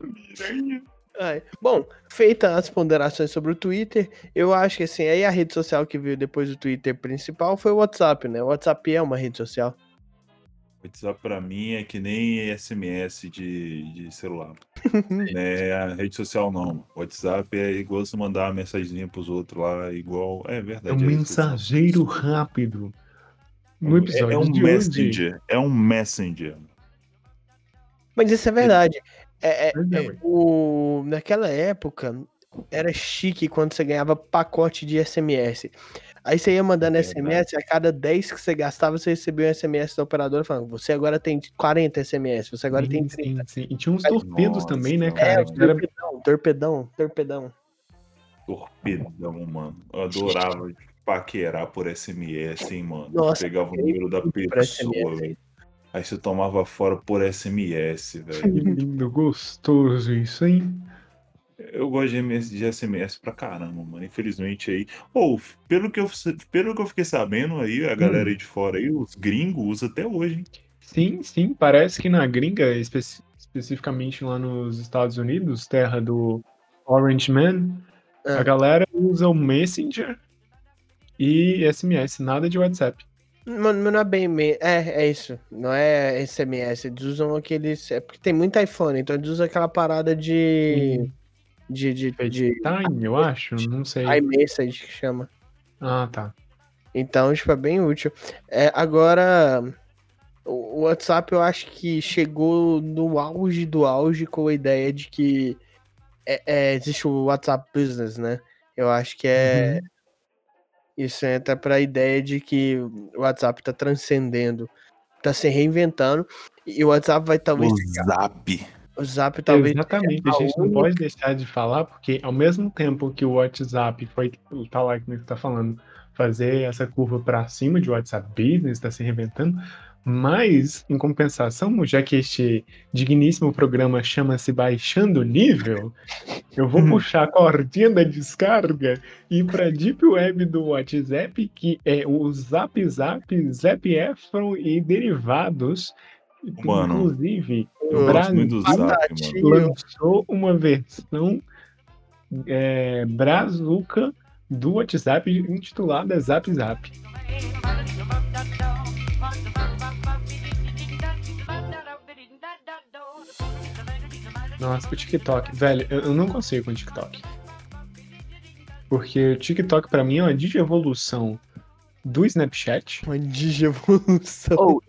Miranha. Ai, Bom, feitas as ponderações sobre o Twitter, eu acho que assim, aí a rede social que veio depois do Twitter principal foi o WhatsApp, né? O WhatsApp é uma rede social. WhatsApp pra mim é que nem SMS de, de celular. (laughs) é a rede social não. WhatsApp é igual você mandar uma mensagenzinha pros outros lá, igual. É É verdade. um é isso. mensageiro rápido. No É, episódio é um de hoje, messenger. É um messenger. Mas isso é verdade. É, é- é, é, o, naquela época, era chique quando você ganhava pacote de SMS. Aí você ia mandando É SMS, a cada 10 que você gastava, você recebia um SMS da operadora falando: você agora tem 40 SMS, você agora tem sim, 30. sim, sim. E tinha uns torpedos Nossa, também, né. É, cara? Que era torpedão, torpedão, torpedão. Torpedão, mano. Eu adorava paquerar por SMS, hein, mano. Nossa, Pegava o número da pessoa, velho. Aí você tomava fora por SMS, que velho. lindo, gostoso isso, hein? Eu gosto de MS de SMS pra caramba, mano. Infelizmente aí. Ou, pelo, que eu, pelo que eu fiquei sabendo aí, a galera aí de fora aí, os gringos usam até hoje, hein? Sim, sim, parece que na gringa, espe- especificamente lá nos Estados Unidos, terra do Orange Man, Ah. a galera usa o Messenger e SMS, nada de WhatsApp. Mano, mas não é bem. me- É, é isso. Não é SMS. Eles usam aqueles. É porque tem muito iPhone, então eles usam aquela parada de. De. De. de FaceTime, eu acho, não sei. iMessage que chama. Ah, tá. Então, tipo, é bem útil. É, agora, o WhatsApp eu acho que chegou no auge do auge com a ideia de que é- é, existe o WhatsApp Business, né? Eu acho que é. Isso entra pra ideia de que o WhatsApp tá transcendendo, tá se reinventando, e o WhatsApp vai talvez. O Zap. O Zap talvez. Exatamente, a a gente não única- pode deixar de falar, porque ao mesmo tempo que o WhatsApp foi, tá lá que você tá falando, fazer essa curva para cima de WhatsApp Business, está se reinventando, mas, em compensação, já que este digníssimo programa chama-se Baixando Nível, eu vou puxar a cordinha da descarga e ir para Deep Web do WhatsApp, que é o Zap Zap, Zap Efron e derivados. Mano, Inclusive, Zap, mano. Batatinha. lançou uma versão é, brazuca do WhatsApp intitulada Zap Zap. Nossa, o TikTok, velho, eu, eu não consigo com o TikTok. Porque o TikTok pra mim é uma digievolução do Snapchat. Uma digievolução. Ou,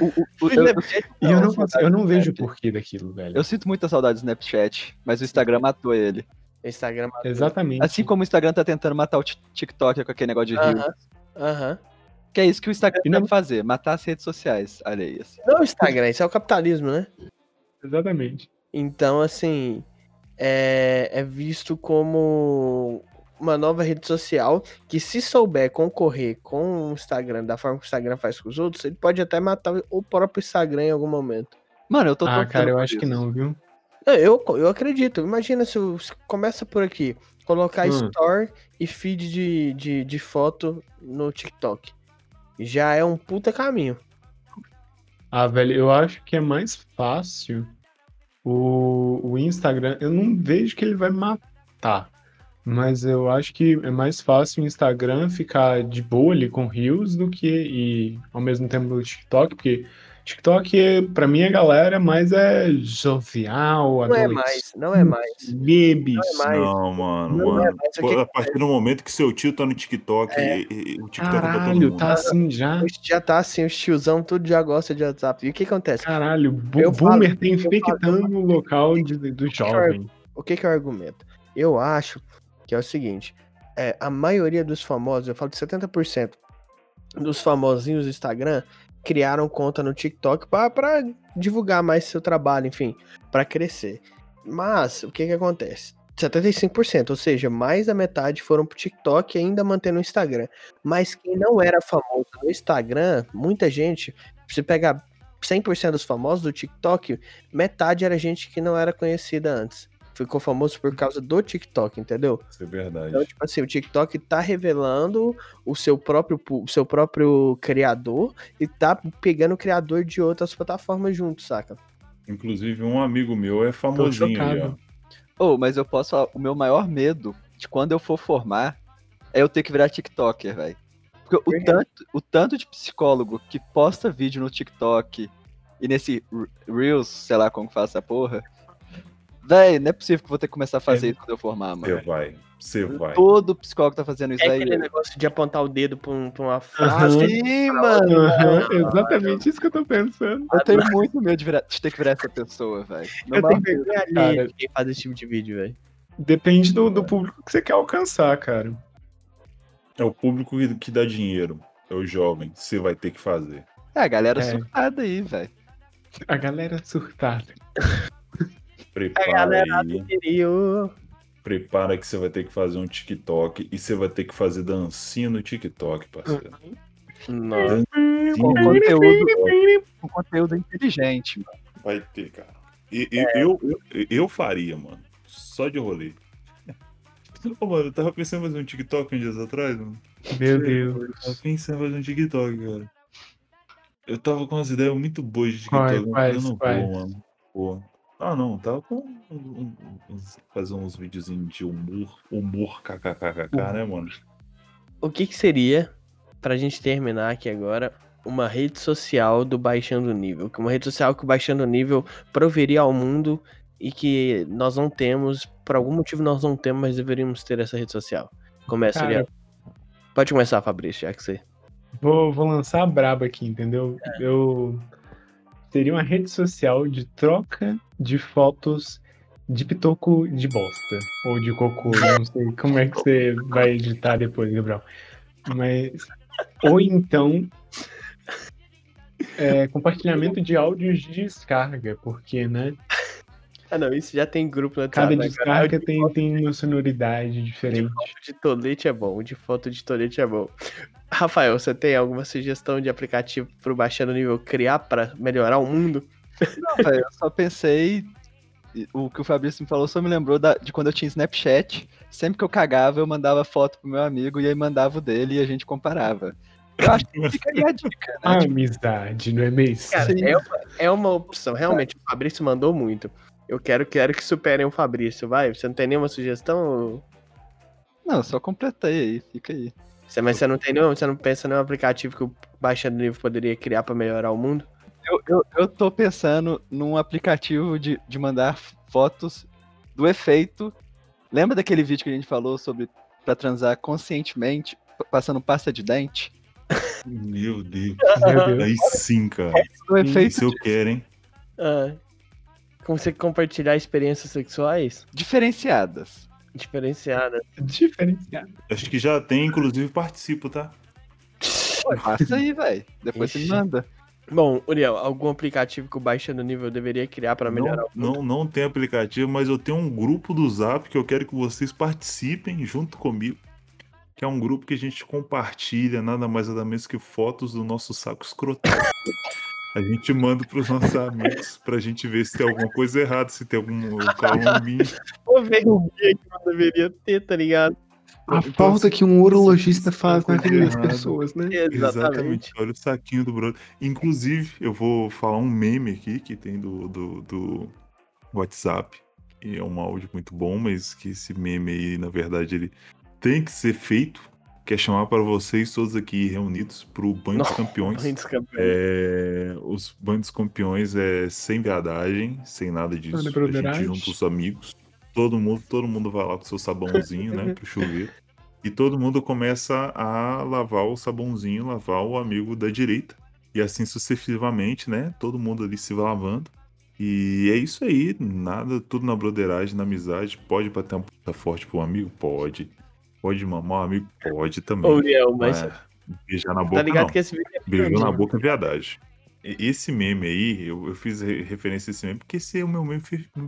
o- o- o- eu, eu- E eu não, eu não vejo o Snapchat. porquê daquilo, velho. eu sinto muita saudade do Snapchat, mas o Instagram matou ele. Instagram. Exatamente. Assim como o Instagram tá tentando matar o Tik- TikTok com aquele negócio de Rio. Aham. Aham. Que é isso que o Instagram não- deve fazer, matar as redes sociais alheias. Não, o Instagram, isso é o capitalismo, né? Exatamente. Então, assim, é, é visto como uma nova rede social que, se souber concorrer com o Instagram da forma que o Instagram faz com os outros, ele pode até matar o próprio Instagram em algum momento. Mano, eu tô Ah, cara, eu acho que isso. não, viu? Eu, eu acredito. Imagina se começa por aqui. Colocar Hum. store e feed de, de, de foto no TikTok. Já é um puta caminho. Ah, velho, eu acho que é mais fácil o, o Instagram. Eu não vejo que ele vai matar, mas eu acho que é mais fácil o Instagram ficar de boa ali com Reels do que e ao mesmo tempo o TikTok, porque TikTok, pra mim, a galera mais é jovial, Não é mais, não é mais. bebes. Não é mais. Não, mano, Não é mano. mais. O Pô, que A partir do momento que seu tio tá no TikTok, É. e- e- o TikTok é todo Caralho, mundo. tá assim já. Já tá assim, os tiozão tudo já gosta de WhatsApp. E o que acontece? Caralho, bo- Eu falo- boomer falo- infectando o local de, do jovem. O que, que é o argumento? Eu acho que é o seguinte: é, a maioria dos famosos, eu falo de 70% dos famosinhos do Instagram, criaram conta no TikTok pra divulgar mais seu trabalho, enfim, pra crescer. Mas o que, que acontece? 75%, ou seja, mais da metade foram pro TikTok e ainda mantendo o Instagram. Mas quem não era famoso no Instagram, muita gente, se pegar 100% dos famosos do TikTok, metade era gente que não era conhecida antes. Ficou famoso por causa do TikTok, entendeu? Isso é verdade. Então, tipo assim, o TikTok tá revelando o seu próprio, o seu próprio criador e tá pegando o criador de outras plataformas junto, saca? Inclusive, um amigo meu é famosinho ali, ó. chocado. Ô, mas eu posso falar, o meu maior medo de quando eu for formar é eu ter que virar TikToker, velho. Porque o tanto, o tanto de psicólogo que posta vídeo no TikTok e nesse Re- Reels, sei lá como que faz essa porra. Véi, não é possível que eu vou ter que começar a fazer É. isso quando eu formar, Você mano. vai, você vai. Todo psicólogo tá fazendo isso É aí. aquele negócio de apontar o dedo pra, um- pra uma frase. Sim, mano. Aham, exatamente isso que eu tô pensando. Eu tenho muito medo de, virar- de ter que virar essa pessoa, velho. Eu tenho vergonha de quem faz esse tipo de vídeo, velho. Depende do, do público que você quer alcançar, cara. É o público que, que dá dinheiro. É o jovem. Você vai ter que fazer. É, a galera É. surtada aí, velho. A galera surtada. Prepara galera aí. Prepara que você vai ter que fazer um TikTok e você vai ter que fazer dancinha no TikTok, parceiro. Nossa. No conteúdo, conteúdo inteligente, mano. Vai ter, cara. E- e- eu, eu, eu faria, mano. Só de rolê. Ô, mano, eu tava pensando em fazer um TikTok uns dias atrás, mano. Meu Deus. Tava pensando em fazer um TikTok, cara. Eu tava com umas ideias muito boas de TikTok, eu não vou, mano. Pô. Ah, não, tava com um- um- fazer uns videozinhos de humor, humor kkkk, né, mano? O que que seria, pra gente terminar aqui agora, uma rede social do Baixando Nível? Uma rede social que o Baixando Nível proveria ao mundo e que nós não temos, por algum motivo nós não temos, mas deveríamos ter essa rede social. Começa, Cara. Pode começar, Fabrício, já que você. Vou, vou lançar a braba aqui, entendeu? Eu seria uma rede social de troca de fotos de pitoco de bosta. Ou de cocô, não sei como é que você vai editar depois, Gabriel. Mas. Ou então. é, compartilhamento de áudios de descarga, porque, né? Ah, não, isso já tem grupo no Cada WhatsApp, né, descarga tem, tem uma sonoridade diferente. O de tolete é bom, o de foto de tolete é bom. Rafael, você tem alguma sugestão de aplicativo pro Baixando Nível criar pra melhorar o mundo? Não, velho, eu só pensei. O que o Fabrício me falou só me lembrou da- de quando eu tinha Snapchat. Sempre que eu cagava, eu mandava foto pro meu amigo e aí mandava o dele e a gente comparava. Eu acho que ficaria a dica, né? Amizade, não é mesmo? Cara, é uma, é uma opção. Realmente, o Fabrício mandou muito. Eu quero, quero que superem o Fabrício, vai? Você não tem nenhuma sugestão? Não, só completei aí, fica aí. Você, mas você não tem nenhum, você não pensa em nenhum aplicativo que o Baixando Nível poderia criar pra melhorar o mundo? Eu, eu, eu tô pensando num aplicativo de, de mandar fotos do efeito. Lembra daquele vídeo que a gente falou sobre pra transar conscientemente, passando pasta de dente? Meu Deus. (laughs) Meu Deus. Aí sim, cara. Efeito Isso eu quero, hein? Ah, como você compartilhar experiências sexuais diferenciadas. diferenciadas. (laughs) Diferenciado. Acho que já tem, inclusive participo, tá? Passa aí, velho. Depois você Ixi. manda. Bom, Uriel, algum aplicativo que o Baixando Nível deveria criar pra melhorar Não, não, não tem aplicativo, mas eu tenho um grupo do Zap que eu quero que vocês participem junto comigo. Que é um grupo que a gente compartilha nada mais nada menos que fotos do nosso saco escrotal. (laughs) A gente manda pros nossos amigos pra gente ver se tem alguma coisa errada, se tem algum calombinho. Vou ver o que que não deveria ter, tá ligado? A Então, falta que um urologista faz na vida das pessoas, né? Exatamente. Olha o saquinho do brother. Inclusive, eu vou falar um meme aqui que tem do, do, do WhatsApp. E é um áudio muito bom, mas que esse meme aí, na verdade, ele tem que ser feito. Que é chamar para vocês todos aqui reunidos pro Banho dos Campeões. Banho dos campeões. É, os Banhos dos Campeões é sem viadagem, sem nada disso. Olha, A gente junta os amigos. Todo mundo, todo mundo vai lá com seu sabãozinho, né? Pro chuveiro. (laughs) E todo mundo começa a lavar o sabãozinho, lavar o amigo da direita. E assim sucessivamente, né? Todo mundo ali se lavando. E é isso aí, nada, tudo na broderagem, na amizade. Pode bater uma puta forte pro amigo? Pode. Pode mamar o amigo? Pode também. Ô, Uriel, mas Mas beijar na boca tá ligado não. que esse vídeo é Beijou na boca é verdade. Esse meme aí, eu, eu fiz re- referência a esse meme porque esse é o meu meme,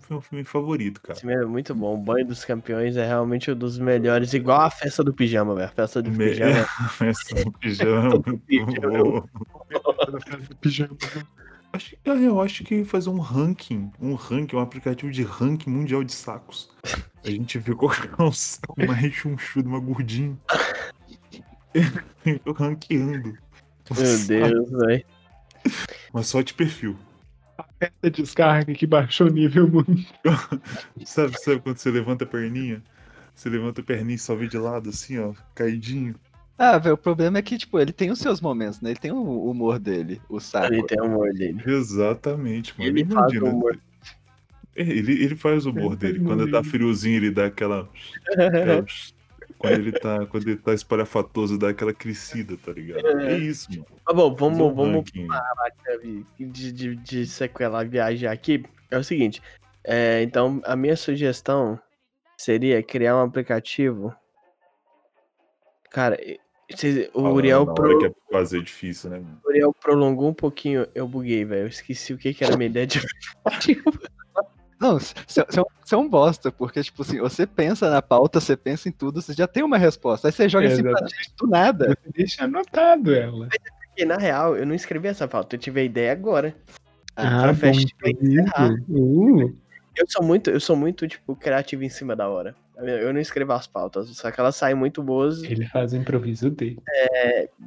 meu filme favorito, cara. Esse meme é muito bom. O Banho dos Campeões é realmente um dos melhores. Igual a festa do pijama, velho. A festa do Me- pijama. (laughs) Essa do pijama, (laughs) muito Pijama. bom. Pijama. Acho, que- eu acho que fazer um ranking, um ranking, um aplicativo de ranking mundial de sacos. A gente vê qual é o saco mais rechonchudo, mais gordinho. Eu (laughs) ranqueando. Meu Deus, velho. Mas só de perfil. Essa descarga que baixou o nível muito. (laughs) Sabe, sabe quando você levanta a perninha? Você levanta a perninha e só vê de lado, assim, ó, caidinho. Ah, velho, o problema é que, tipo, ele tem os seus momentos, né? Ele tem o humor dele, o saco. Ele tem o humor dele. Exatamente, mano. Ele faz o humor. É, Ele, ele faz o humor Ele dele. Quando humor tá friozinho, ele dá aquela. (laughs) quando ele tá. Quando ele tá espalhafatoso, dá aquela crescida, tá ligado? É isso, mano. Tá bom, um vamos, vamos ranking. de, de, de sequelar viagem aqui. É o seguinte. é, então, a minha sugestão seria criar um aplicativo. Cara, o Falando Uriel, pro- que é fazer difícil, né, o Uriel prolongou um pouquinho. Eu buguei, velho. Eu esqueci o que, que era a minha ideia de. (laughs) Não, você é um- é um bosta, porque, tipo assim, você pensa na pauta, você pensa em tudo, você já tem uma resposta. Aí você joga assim pra Exatamente. gente do nada. Você deixa anotado ela. Porque, na real, eu não escrevi essa pauta. Eu tive a ideia agora. Ah, pra encerrar. Uh, Eu sou muito, eu sou muito, tipo, criativo em cima da hora. Eu não escrevo as pautas, só que elas saem muito boas, ele faz o improviso dele.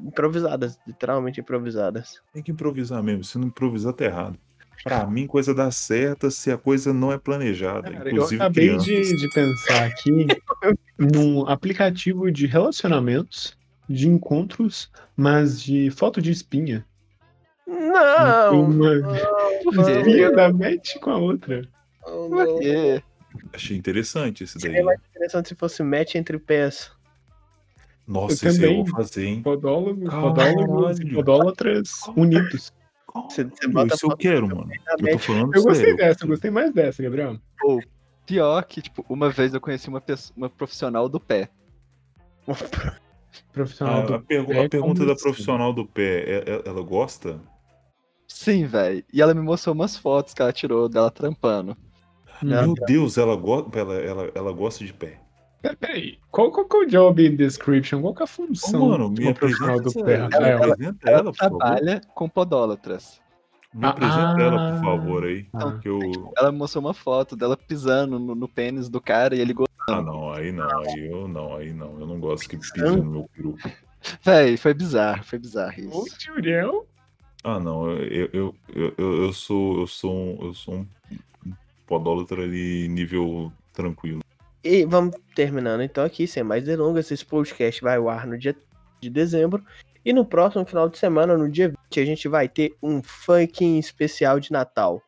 improvisadas, literalmente improvisadas. Tem que improvisar mesmo. Se não improvisar, tá errado. Pra mim, coisa dá certa se a coisa não é planejada. Cara, eu inclusive acabei crianças. de, de pensar aqui (laughs) num aplicativo de relacionamentos, de encontros, mas de foto de espinha. Não! Uma não, (laughs) espinha da Match com a outra. não, Por não. quê? Achei interessante esse daí. Seria mais interessante se fosse match entre pés. Nossa, Eu esse aí eu também. vou fazer, hein? Podólogos, Caralho. podólogos e podólatras unidos. Você- você bota isso eu quero, mano. Eu tô falando Eu gostei sério. dessa, eu gostei mais dessa, Gabriel. Pior que, tipo, uma vez eu conheci uma, pessoa, uma profissional do pé. Profissional A, a, do pergu- pé, a pergunta da assim? profissional do pé, é- é- ela gosta? Sim, velho. E ela me mostrou umas fotos que ela tirou dela trampando. Não. Meu Deus, ela, go ela, ela, ela gosta de pé. Pera- Peraí, qual, qual que é o job description? Qual que é a Ô, função mano, de me uma profissional do apresenta, pé, ela, apresenta Ela, ela, por favor. trabalha com podólatras. Me apresenta Ah. ela, por favor, aí. Ah. Que eu... Ela me mostrou uma foto dela pisando no, no pênis do cara e ele gostou. Ah, não, aí não, aí eu não, aí não. Eu não gosto que pisem no meu peru. Véi, foi bizarro, foi bizarro Ô, isso. Juriel? Ah, não, eu, eu, eu, eu, eu sou, eu sou um, eu sou um podólatra ali nível tranquilo. E vamos terminando então aqui, sem mais delongas. Esse podcast vai ao ar no dia de dezembro. E no próximo final de semana, no dia 20, a gente vai ter um funking especial de Natal.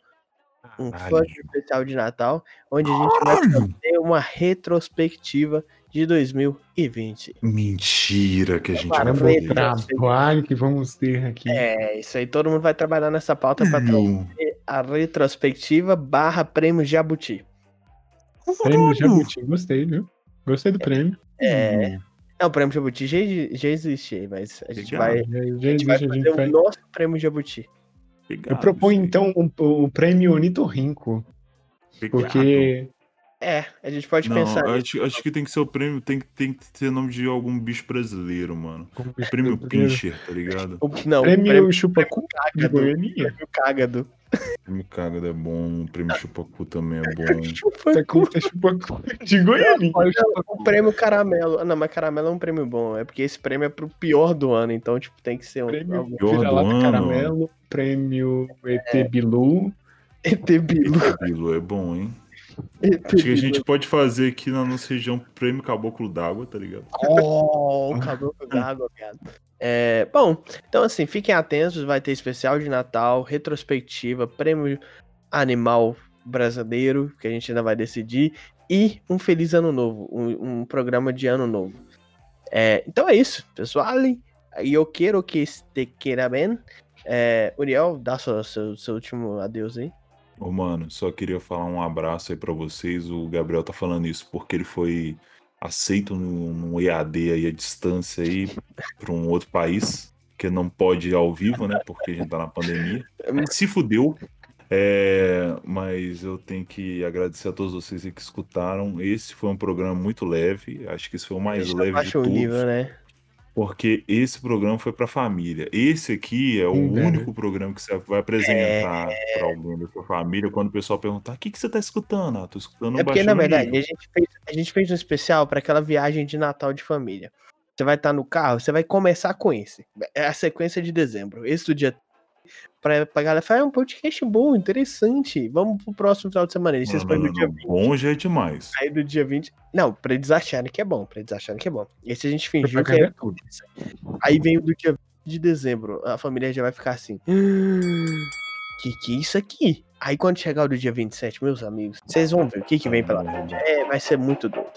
Um Caralho. funk especial de Natal, onde a gente vai fazer uma retrospectiva de 2020. Mentira que a gente Para, vai fazer. Trabalho que vamos ter aqui. É, isso aí, todo mundo vai trabalhar nessa pauta para Meu, a retrospectiva barra prêmio Jabuti. Prêmio Jabuti, gostei, viu? Gostei do prêmio. É, é o prêmio Jabuti já, já existe, mas a gente Legal. vai, Já- a já gente vai a fazer gente o faz- nosso prêmio Jabuti. Eu proponho então o, o prêmio Onitorrinco, porque É, a gente pode Não, pensar. acho, acho que tem que ser o prêmio, tem, que- tem que ter nome de algum bicho brasileiro, mano. Como bicho Prêmio. Pincher, tá ligado? O- Não, o Prêmio, prêmio Chupacu de Cágado. Goianinha. prêmio Cágado. (laughs) Prêmio Cagada é bom, o prêmio Chupacu também é bom. Tá com ter Chupacu (laughs) de Goianinha. O prêmio Caramelo. Ah, não, mas Caramelo é um prêmio bom. É porque esse prêmio é pro pior do ano, então, tipo, tem que ser um. Prêmio algum- Pior do ano. Caramelo, prêmio ET Bilu. ET Bilu. Bilu é bom, hein? Acho que a gente pode fazer aqui na nossa região prêmio Caboclo d'Água, tá ligado? (laughs) Oh, o caboclo d'água, viado. É, bom, então assim, fiquem atentos, vai ter especial de Natal, retrospectiva, prêmio animal brasileiro, que a gente ainda vai decidir, e um feliz ano novo, um, um programa de ano novo. É, então é isso, pessoal. Eu quero que este queira bem. É, Uriel, dá seu, seu, seu último adeus aí. Ô, mano, só queria falar um abraço aí pra vocês. O Gabriel tá falando isso porque ele foi aceito no, no EAD aí à distância aí pra um outro país, que não pode ir ao vivo, né? Porque a gente tá na pandemia. Se fudeu. É, mas eu tenho que agradecer a todos vocês aí que escutaram. Esse foi um programa muito leve. Acho que esse foi o mais leve de todos. nível, né? Porque esse programa foi pra família. Esse aqui é o Sim, velho. único programa que você vai apresentar pra alguém da sua família quando o pessoal perguntar: o que, que você tá escutando? Ah, tô escutando É porque, na verdade, Nível." a gente, fez, a gente fez um especial para aquela viagem de Natal de família. Você vai estar no carro, você vai começar com esse. É a sequência de dezembro. Esse do dia. Pra, pra galera falar, é um podcast bom, interessante. Vamos pro próximo final de semana. E vocês Não, não, no dia não, 20. Bom já é demais. Aí do dia 20. Não, pra eles acharem que é bom. Pra eles acharem que é bom. Esse a gente fingiu que é. tudo. Aí vem o do dia 20 de dezembro. A família já vai ficar assim. "Hum, que que é isso aqui? Aí quando chegar o do dia 27, meus amigos, vocês vão ver o que que vem pela frente. É, vai ser muito doido.